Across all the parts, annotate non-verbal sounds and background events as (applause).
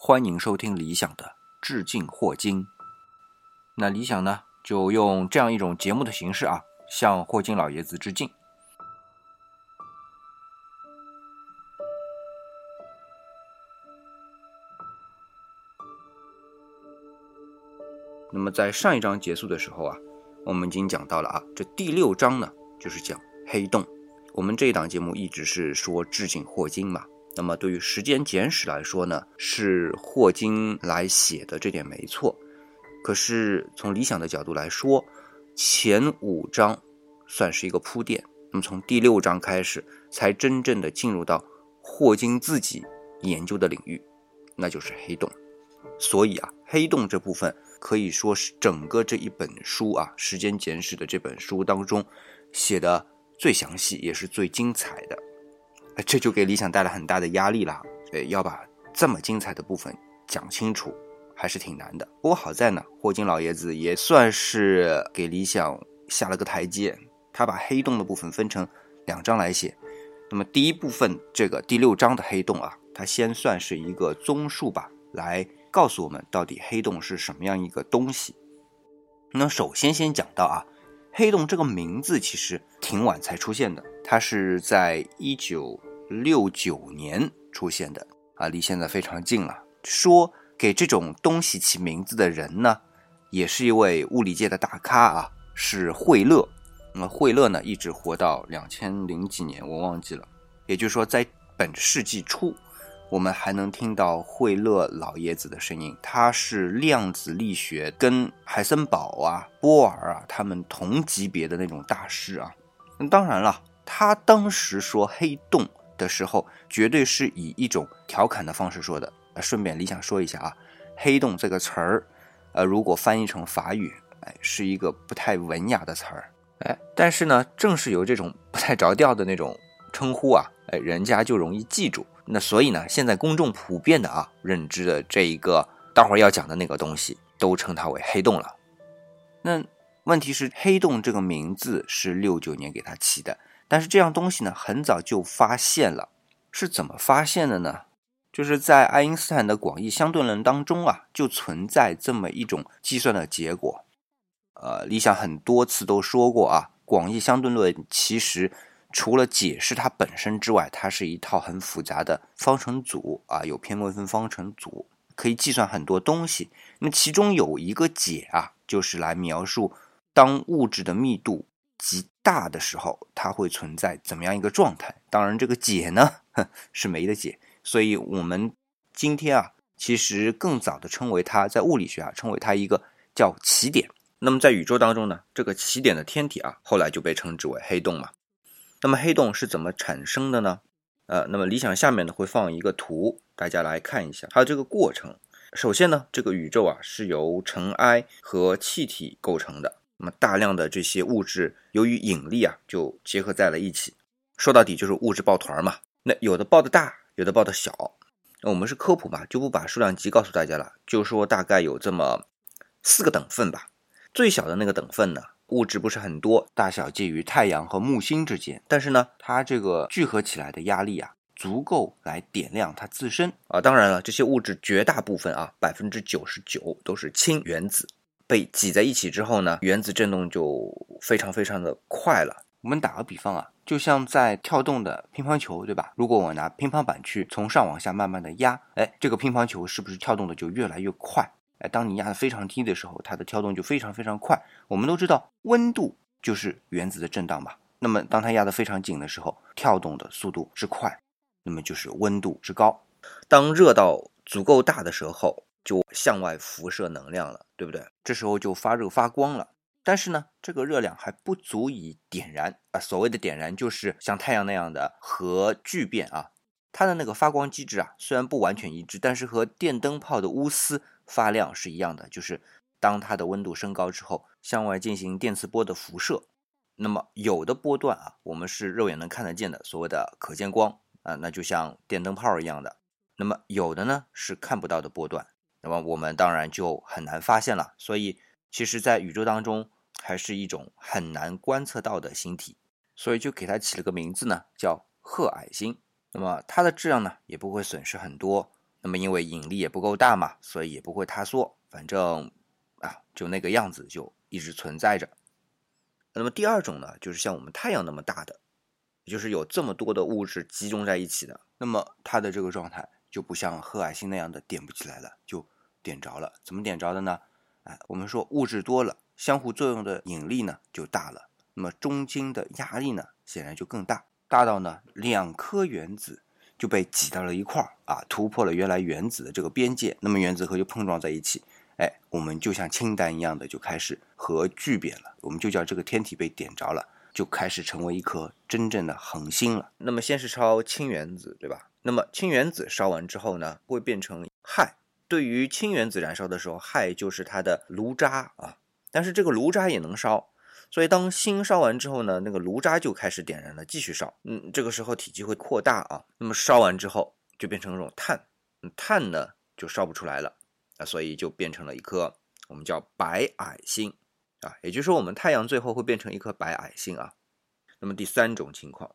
欢迎收听理想的致敬霍金。那理想呢，就用这样一种节目的形式啊，向霍金老爷子致敬。那么在上一章结束的时候啊，我们已经讲到了啊，这第六章呢，就是讲黑洞。我们这一档节目一直是说致敬霍金嘛。那么对于《时间简史》来说呢，是霍金来写的，这点没错。可是从理想的角度来说，前五章算是一个铺垫。那么从第六章开始，才真正的进入到霍金自己研究的领域，那就是黑洞。所以啊，黑洞这部分。可以说是整个这一本书啊，《时间简史》的这本书当中写的最详细，也是最精彩的。这就给理想带来很大的压力了。呃，要把这么精彩的部分讲清楚，还是挺难的。不过好在呢，霍金老爷子也算是给理想下了个台阶。他把黑洞的部分分成两章来写。那么第一部分这个第六章的黑洞啊，它先算是一个综述吧，来。告诉我们到底黑洞是什么样一个东西？那首先先讲到啊，黑洞这个名字其实挺晚才出现的，它是在一九六九年出现的啊，离现在非常近了。说给这种东西起名字的人呢，也是一位物理界的大咖啊，是惠勒。那么惠勒呢，一直活到两千零几年，我忘记了。也就是说，在本世纪初。我们还能听到惠勒老爷子的声音，他是量子力学跟海森堡啊、波尔啊他们同级别的那种大师啊。当然了，他当时说黑洞的时候，绝对是以一种调侃的方式说的。顺便，理想说一下啊，黑洞这个词儿，呃，如果翻译成法语，哎，是一个不太文雅的词儿，哎，但是呢，正是有这种不太着调的那种称呼啊，哎，人家就容易记住。那所以呢，现在公众普遍的啊认知的这一个，待会儿要讲的那个东西，都称它为黑洞了。那问题是，黑洞这个名字是六九年给它起的，但是这样东西呢，很早就发现了。是怎么发现的呢？就是在爱因斯坦的广义相对论当中啊，就存在这么一种计算的结果。呃，理想很多次都说过啊，广义相对论其实。除了解释它本身之外，它是一套很复杂的方程组啊，有偏微分方程组，可以计算很多东西。那其中有一个解啊，就是来描述当物质的密度极大的时候，它会存在怎么样一个状态。当然，这个解呢 (laughs) 是没得解，所以我们今天啊，其实更早的称为它，在物理学啊称为它一个叫起点。那么在宇宙当中呢，这个起点的天体啊，后来就被称之为黑洞嘛。那么黑洞是怎么产生的呢？呃，那么理想下面呢会放一个图，大家来看一下它的这个过程。首先呢，这个宇宙啊是由尘埃和气体构成的。那么大量的这些物质由于引力啊就结合在了一起，说到底就是物质抱团嘛。那有的抱的大，有的抱的小。那我们是科普嘛，就不把数量级告诉大家了，就说大概有这么四个等份吧。最小的那个等份呢？物质不是很多，大小介于太阳和木星之间，但是呢，它这个聚合起来的压力啊，足够来点亮它自身啊。当然了，这些物质绝大部分啊，百分之九十九都是氢原子，被挤在一起之后呢，原子振动就非常非常的快了。我们打个比方啊，就像在跳动的乒乓球，对吧？如果我拿乒乓板去从上往下慢慢的压，哎，这个乒乓球是不是跳动的就越来越快？哎，当你压的非常低的时候，它的跳动就非常非常快。我们都知道，温度就是原子的振荡吧。那么，当它压得非常紧的时候，跳动的速度之快，那么就是温度之高。当热到足够大的时候，就向外辐射能量了，对不对？这时候就发热发光了。但是呢，这个热量还不足以点燃啊。所谓的点燃，就是像太阳那样的核聚变啊。它的那个发光机制啊，虽然不完全一致，但是和电灯泡的钨丝。发亮是一样的，就是当它的温度升高之后，向外进行电磁波的辐射。那么有的波段啊，我们是肉眼能看得见的，所谓的可见光啊，那就像电灯泡一样的。那么有的呢是看不到的波段，那么我们当然就很难发现了。所以其实，在宇宙当中，还是一种很难观测到的星体，所以就给它起了个名字呢，叫褐矮星。那么它的质量呢，也不会损失很多。那么因为引力也不够大嘛，所以也不会塌缩，反正啊就那个样子就一直存在着。那么第二种呢，就是像我们太阳那么大的，就是有这么多的物质集中在一起的，那么它的这个状态就不像褐矮星那样的点不起来了，就点着了。怎么点着的呢？哎，我们说物质多了，相互作用的引力呢就大了，那么中间的压力呢显然就更大，大到呢两颗原子就被挤到了一块儿啊，突破了原来原子的这个边界，那么原子核就碰撞在一起。哎，我们就像氢弹一样的就开始核聚变了，我们就叫这个天体被点着了，就开始成为一颗真正的恒星了。那么先是超氢原子，对吧？那么氢原子烧完之后呢，会变成氦。对于氢原子燃烧的时候，氦就是它的炉渣啊。但是这个炉渣也能烧，所以当锌烧完之后呢，那个炉渣就开始点燃了，继续烧。嗯，这个时候体积会扩大啊。那么烧完之后就变成这种碳，碳呢就烧不出来了。啊，所以就变成了一颗我们叫白矮星啊，也就是说我们太阳最后会变成一颗白矮星啊。那么第三种情况，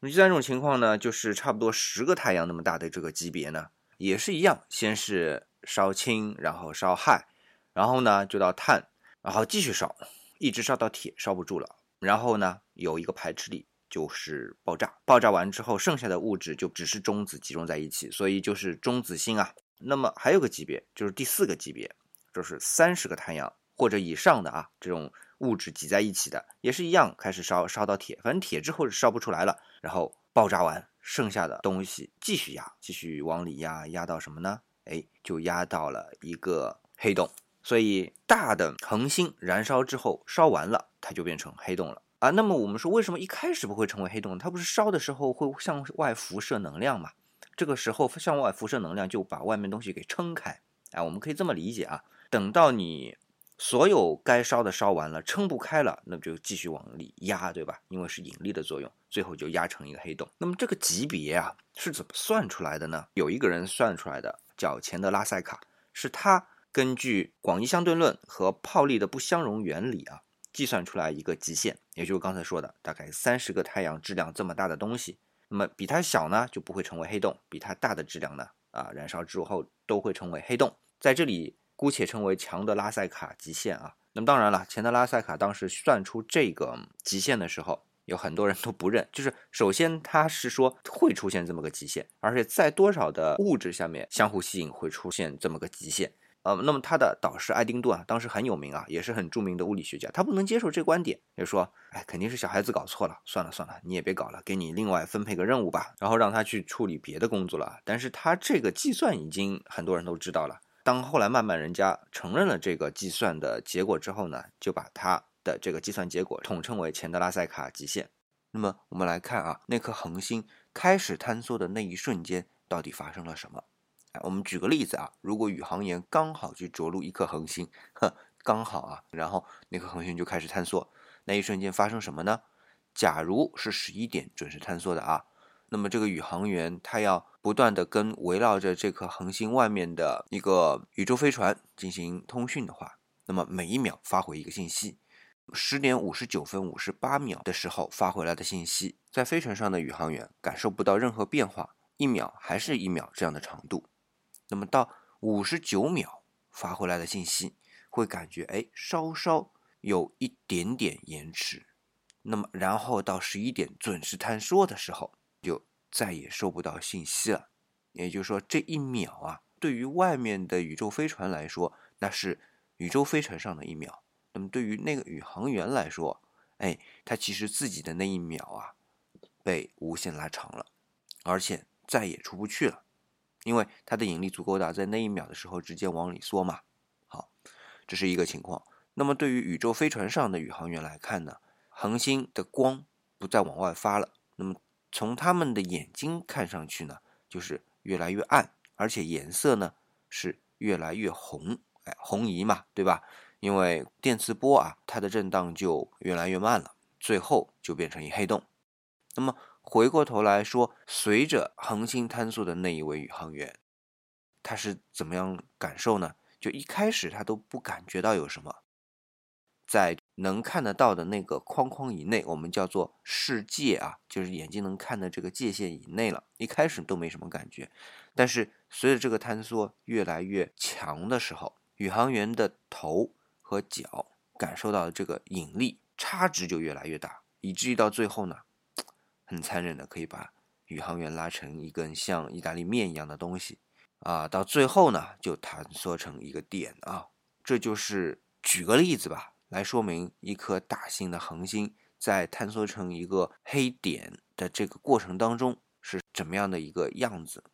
那第三种情况呢，就是差不多十个太阳那么大的这个级别呢，也是一样，先是烧氢，然后烧氦，然后呢就到碳，然后继续烧，一直烧到铁烧不住了，然后呢有一个排斥力，就是爆炸，爆炸完之后剩下的物质就只是中子集中在一起，所以就是中子星啊。那么还有个级别，就是第四个级别，就是三十个太阳或者以上的啊，这种物质挤在一起的，也是一样，开始烧烧到铁，反正铁之后是烧不出来了，然后爆炸完，剩下的东西继续压，继续往里压，压到什么呢？哎，就压到了一个黑洞。所以大的恒星燃烧之后烧完了，它就变成黑洞了啊。那么我们说，为什么一开始不会成为黑洞？它不是烧的时候会向外辐射能量吗？这个时候向外辐射能量就把外面东西给撑开，哎，我们可以这么理解啊。等到你所有该烧的烧完了，撑不开了，那就继续往里压，对吧？因为是引力的作用，最后就压成一个黑洞。那么这个级别啊是怎么算出来的呢？有一个人算出来的，叫钱德拉塞卡，是他根据广义相对论和泡利的不相容原理啊，计算出来一个极限，也就是刚才说的大概三十个太阳质量这么大的东西。那么比它小呢，就不会成为黑洞；比它大的质量呢，啊，燃烧之后都会成为黑洞。在这里姑且称为强的拉塞卡极限啊。那么当然了，钱德拉塞卡当时算出这个极限的时候，有很多人都不认。就是首先他是说会出现这么个极限，而且在多少的物质下面相互吸引会出现这么个极限。呃，那么他的导师爱丁顿啊，当时很有名啊，也是很著名的物理学家，他不能接受这观点，就说，哎，肯定是小孩子搞错了，算了算了，你也别搞了，给你另外分配个任务吧，然后让他去处理别的工作了。但是他这个计算已经很多人都知道了。当后来慢慢人家承认了这个计算的结果之后呢，就把他的这个计算结果统称为钱德拉塞卡极限。那么我们来看啊，那颗恒星开始坍缩的那一瞬间，到底发生了什么？哎我们举个例子啊，如果宇航员刚好去着陆一颗恒星，哼，刚好啊，然后那颗恒星就开始坍缩，那一瞬间发生什么呢？假如是十一点准时坍缩的啊，那么这个宇航员他要不断的跟围绕着这颗恒星外面的一个宇宙飞船进行通讯的话，那么每一秒发回一个信息，十点五十九分五十八秒的时候发回来的信息，在飞船上的宇航员感受不到任何变化，一秒还是一秒这样的长度。那么到五十九秒发回来的信息，会感觉哎稍稍有一点点延迟。那么然后到十一点准时坍缩的时候，就再也收不到信息了。也就是说，这一秒啊，对于外面的宇宙飞船来说，那是宇宙飞船上的一秒。那么对于那个宇航员来说，哎，他其实自己的那一秒啊，被无限拉长了，而且再也出不去了。因为它的引力足够大，在那一秒的时候直接往里缩嘛。好，这是一个情况。那么对于宇宙飞船上的宇航员来看呢，恒星的光不再往外发了。那么从他们的眼睛看上去呢，就是越来越暗，而且颜色呢是越来越红。哎，红移嘛，对吧？因为电磁波啊，它的震荡就越来越慢了，最后就变成一黑洞。那么。回过头来说，随着恒星坍缩的那一位宇航员，他是怎么样感受呢？就一开始他都不感觉到有什么，在能看得到的那个框框以内，我们叫做世界啊，就是眼睛能看的这个界限以内了。一开始都没什么感觉，但是随着这个坍缩越来越强的时候，宇航员的头和脚感受到的这个引力差值就越来越大，以至于到最后呢，很残忍的可以把宇航员拉成一根像意大利面一样的东西啊，到最后呢就坍缩成一个点啊。这就是举个例子吧，来说明一颗大型的恒星在坍缩成一个黑点的这个过程当中是怎么样的一个样子。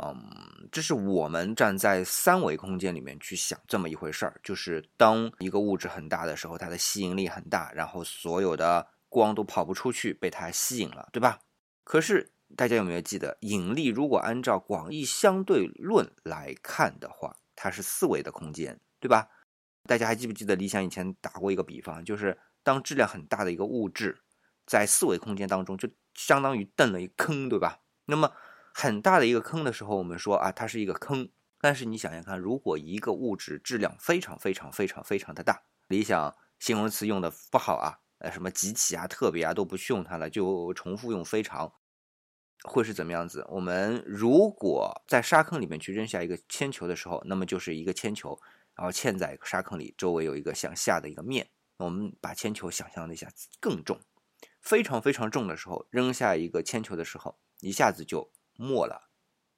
嗯，这是我们站在三维空间里面去想这么一回事儿，就是当一个物质很大的时候，它的吸引力很大，然后所有的光都跑不出去，被它吸引了，对吧？可是大家有没有记得，引力如果按照广义相对论来看的话，它是四维的空间。对吧？大家还记不记得李想以前打过一个比方，就是当质量很大的一个物质在四维空间当中，就相当于蹬了一坑，对吧？那么很大的一个坑的时候，我们说啊，它是一个坑。但是你想想看，如果一个物质质量非常非常非常非常的大，理想形容词用的不好啊，呃，什么极其啊、特别啊都不去用它了，就重复用非常，会是怎么样子？我们如果在沙坑里面去扔下一个铅球的时候，那么就是一个铅球。然后嵌在沙坑里，周围有一个向下的一个面。我们把铅球想象了一下更重，非常非常重的时候，扔下一个铅球的时候，一下子就没了，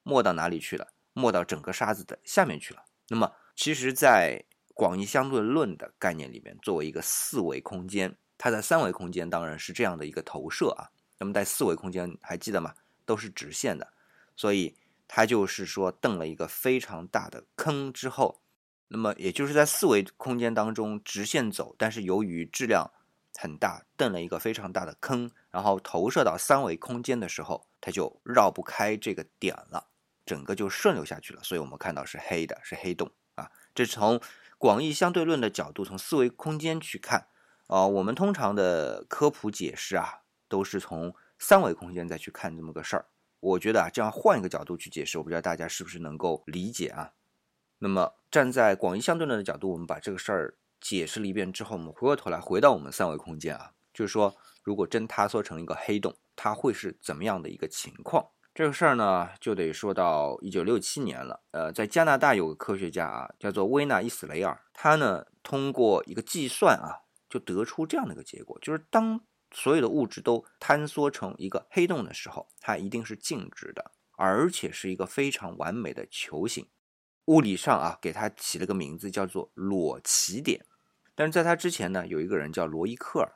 没到哪里去了？没到整个沙子的下面去了。那么，其实，在广义相对论的概念里面，作为一个四维空间，它在三维空间当然是这样的一个投射啊。那么在四维空间还记得吗？都是直线的，所以它就是说瞪了一个非常大的坑之后。那么也就是在四维空间当中直线走，但是由于质量很大，蹬了一个非常大的坑，然后投射到三维空间的时候，它就绕不开这个点了，整个就顺流下去了。所以我们看到是黑的，是黑洞啊。这是从广义相对论的角度，从四维空间去看啊。我们通常的科普解释啊，都是从三维空间再去看这么个事儿。我觉得啊，这样换一个角度去解释，我不知道大家是不是能够理解啊。那么站在广义相对论的角度，我们把这个事儿解释了一遍之后，我们回过头来回到我们三维空间啊，就是说，如果真塌缩成一个黑洞，它会是怎么样的一个情况？这个事儿呢，就得说到一九六七年了。呃，在加拿大有个科学家啊，叫做威纳伊斯雷尔，他呢通过一个计算啊，就得出这样的一个结果，就是当所有的物质都坍缩成一个黑洞的时候，它一定是静止的，而且是一个非常完美的球形。物理上啊，给它起了个名字叫做裸奇点。但是在它之前呢，有一个人叫罗伊克尔，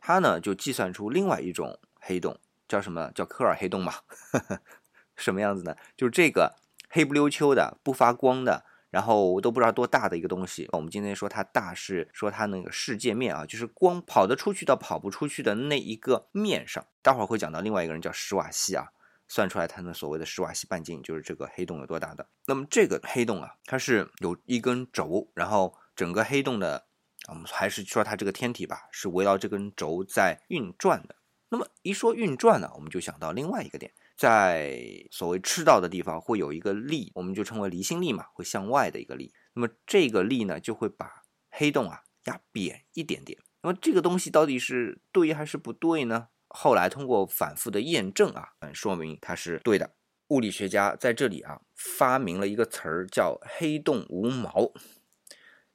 他呢就计算出另外一种黑洞，叫什么叫科尔黑洞嘛？(laughs) 什么样子呢？就是这个黑不溜秋的、不发光的，然后都不知道多大的一个东西。我们今天说它大，是说它那个世界面啊，就是光跑得出去到跑不出去的那一个面上。待会儿会讲到另外一个人叫史瓦西啊。算出来它的所谓的史瓦西半径就是这个黑洞有多大的。那么这个黑洞啊，它是有一根轴，然后整个黑洞的，我们还是说它这个天体吧，是围绕这根轴在运转的。那么一说运转呢，我们就想到另外一个点，在所谓赤道的地方会有一个力，我们就称为离心力嘛，会向外的一个力。那么这个力呢，就会把黑洞啊压扁一点点。那么这个东西到底是对还是不对呢？后来通过反复的验证啊，嗯说明它是对的。物理学家在这里啊发明了一个词儿叫“黑洞无毛”。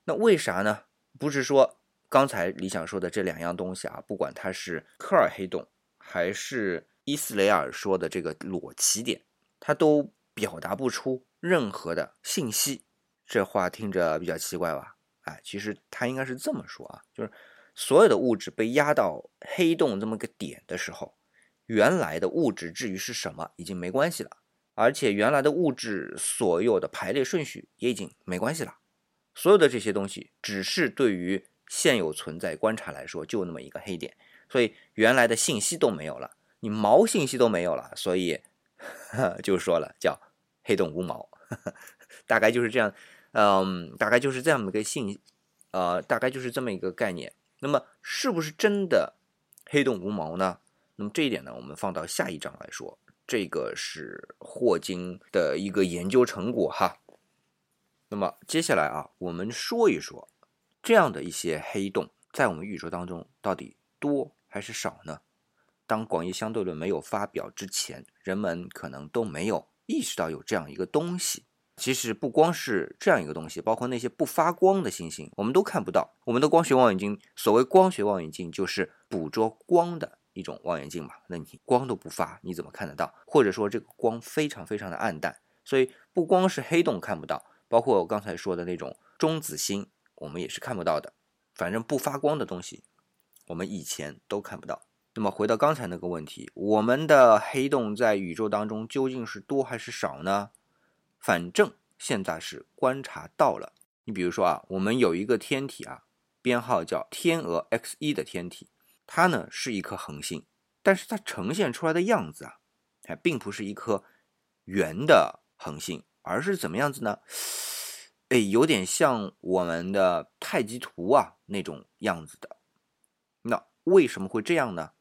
那为啥呢？不是说刚才理想说的这两样东西啊，不管它是科尔黑洞还是伊斯雷尔说的这个裸奇点，它都表达不出任何的信息。这话听着比较奇怪吧？哎，其实它应该是这么说啊，就是。所有的物质被压到黑洞这么个点的时候，原来的物质至于是什么已经没关系了，而且原来的物质所有的排列顺序也已经没关系了。所有的这些东西只是对于现有存在观察来说就那么一个黑点，所以原来的信息都没有了，你毛信息都没有了，所以 (laughs) 就说了叫黑洞无毛，(laughs) 大概就是这样，嗯，大概就是这样的一个信，呃，大概就是这么一个概念。那么是不是真的黑洞无毛呢？那么这一点呢，我们放到下一章来说。这个是霍金的一个研究成果哈。那么接下来啊，我们说一说这样的一些黑洞在我们宇宙当中到底多还是少呢？当广义相对论没有发表之前，人们可能都没有意识到有这样一个东西。其实不光是这样一个东西，包括那些不发光的星星，我们都看不到。我们的光学望远镜，所谓光学望远镜，就是捕捉光的一种望远镜嘛。那你光都不发，你怎么看得到？或者说这个光非常非常的暗淡，所以不光是黑洞看不到，包括我刚才说的那种中子星，我们也是看不到的。反正不发光的东西，我们以前都看不到。那么回到刚才那个问题，我们的黑洞在宇宙当中究竟是多还是少呢？反正现在是观察到了。你比如说啊，我们有一个天体啊，编号叫天鹅 X 一的天体，它呢是一颗恒星，但是它呈现出来的样子啊，还并不是一颗圆的恒星，而是怎么样子呢？哎，有点像我们的太极图啊那种样子的。那为什么会这样呢？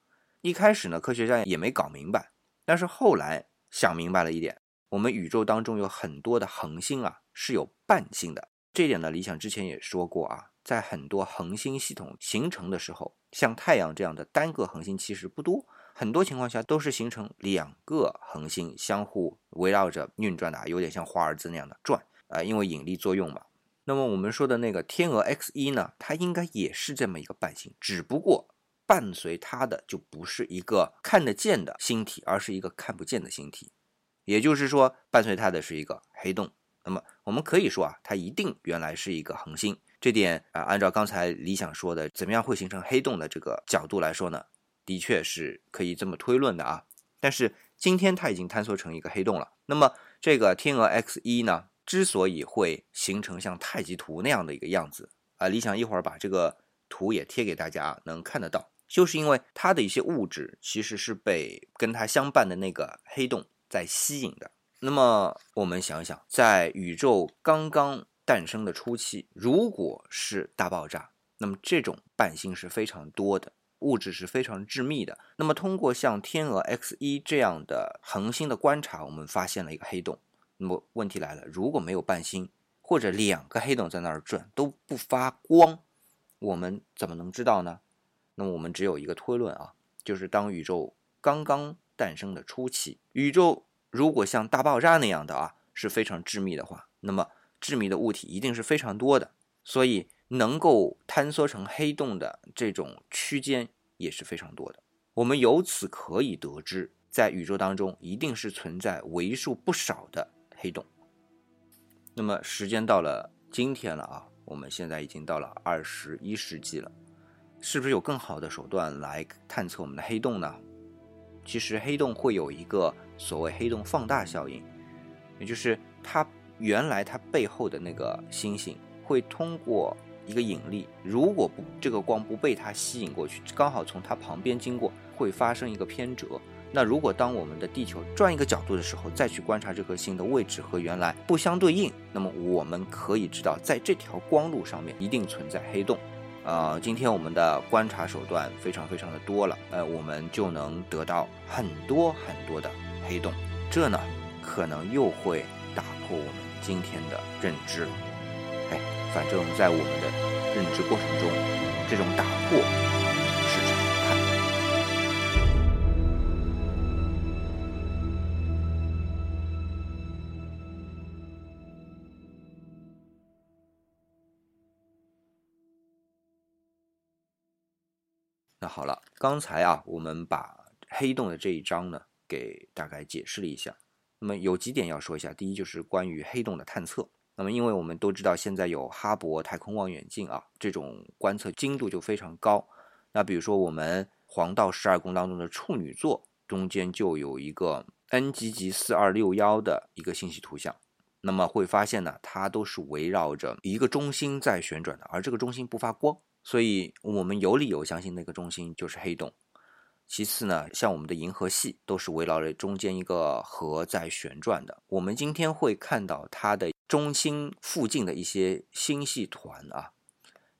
一开始呢，科学家也没搞明白，但是后来想明白了一点。我们宇宙当中有很多的恒星啊，是有伴星的。这点呢，理想之前也说过啊，在很多恒星系统形成的时候，像太阳这样的单个恒星其实不多，很多情况下都是形成两个恒星相互围绕着运转的，有点像华尔兹那样的转啊，因为引力作用嘛。那么我们说的那个天鹅 X 一呢，它应该也是这么一个伴星，只不过伴随它的就不是一个看得见的星体，而是一个看不见的星体。也就是说，伴随它的是一个黑洞。那么，我们可以说啊，它一定原来是一个恒星。这点啊，按照刚才理想说的，怎么样会形成黑洞的这个角度来说呢，的确是可以这么推论的啊。但是今天它已经坍缩成一个黑洞了。那么，这个天鹅 X 一呢，之所以会形成像太极图那样的一个样子啊，理想一会儿把这个图也贴给大家，能看得到，就是因为它的一些物质其实是被跟它相伴的那个黑洞。在吸引的。那么我们想想，在宇宙刚刚诞生的初期，如果是大爆炸，那么这种伴星是非常多的，物质是非常致密的。那么通过像天鹅 X 一这样的恒星的观察，我们发现了一个黑洞。那么问题来了，如果没有伴星，或者两个黑洞在那儿转都不发光，我们怎么能知道呢？那么我们只有一个推论啊，就是当宇宙刚刚诞生的初期，宇宙如果像大爆炸那样的啊，是非常致密的话，那么致密的物体一定是非常多的，所以能够坍缩成黑洞的这种区间也是非常多的。我们由此可以得知，在宇宙当中一定是存在为数不少的黑洞。那么时间到了今天了啊，我们现在已经到了二十一世纪了，是不是有更好的手段来探测我们的黑洞呢？其实黑洞会有一个所谓黑洞放大效应，也就是它原来它背后的那个星星会通过一个引力，如果不这个光不被它吸引过去，刚好从它旁边经过，会发生一个偏折。那如果当我们的地球转一个角度的时候，再去观察这颗星的位置和原来不相对应，那么我们可以知道，在这条光路上面一定存在黑洞。呃，今天我们的观察手段非常非常的多了，呃，我们就能得到很多很多的黑洞，这呢，可能又会打破我们今天的认知。哎，反正在我们的认知过程中，这种打破是常态。那好了，刚才啊，我们把黑洞的这一章呢，给大概解释了一下。那么有几点要说一下，第一就是关于黑洞的探测。那么因为我们都知道，现在有哈勃太空望远镜啊，这种观测精度就非常高。那比如说我们黄道十二宫当中的处女座中间就有一个 NGG 四二六幺的一个星系图像，那么会发现呢，它都是围绕着一个中心在旋转的，而这个中心不发光。所以，我们有理由相信那个中心就是黑洞。其次呢，像我们的银河系都是围绕着中间一个核在旋转的。我们今天会看到它的中心附近的一些星系团啊，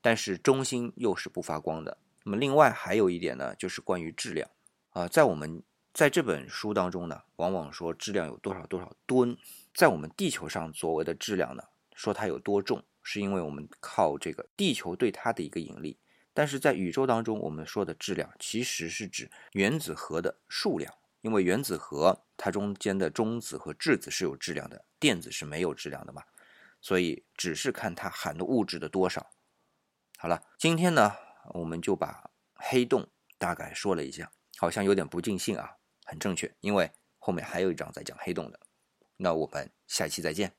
但是中心又是不发光的。那么，另外还有一点呢，就是关于质量啊，在我们在这本书当中呢，往往说质量有多少多少吨，在我们地球上所谓的质量呢，说它有多重。是因为我们靠这个地球对它的一个引力，但是在宇宙当中，我们说的质量其实是指原子核的数量，因为原子核它中间的中子和质子是有质量的，电子是没有质量的嘛，所以只是看它含的物质的多少。好了，今天呢，我们就把黑洞大概说了一下，好像有点不尽兴啊，很正确，因为后面还有一章在讲黑洞的。那我们下期再见。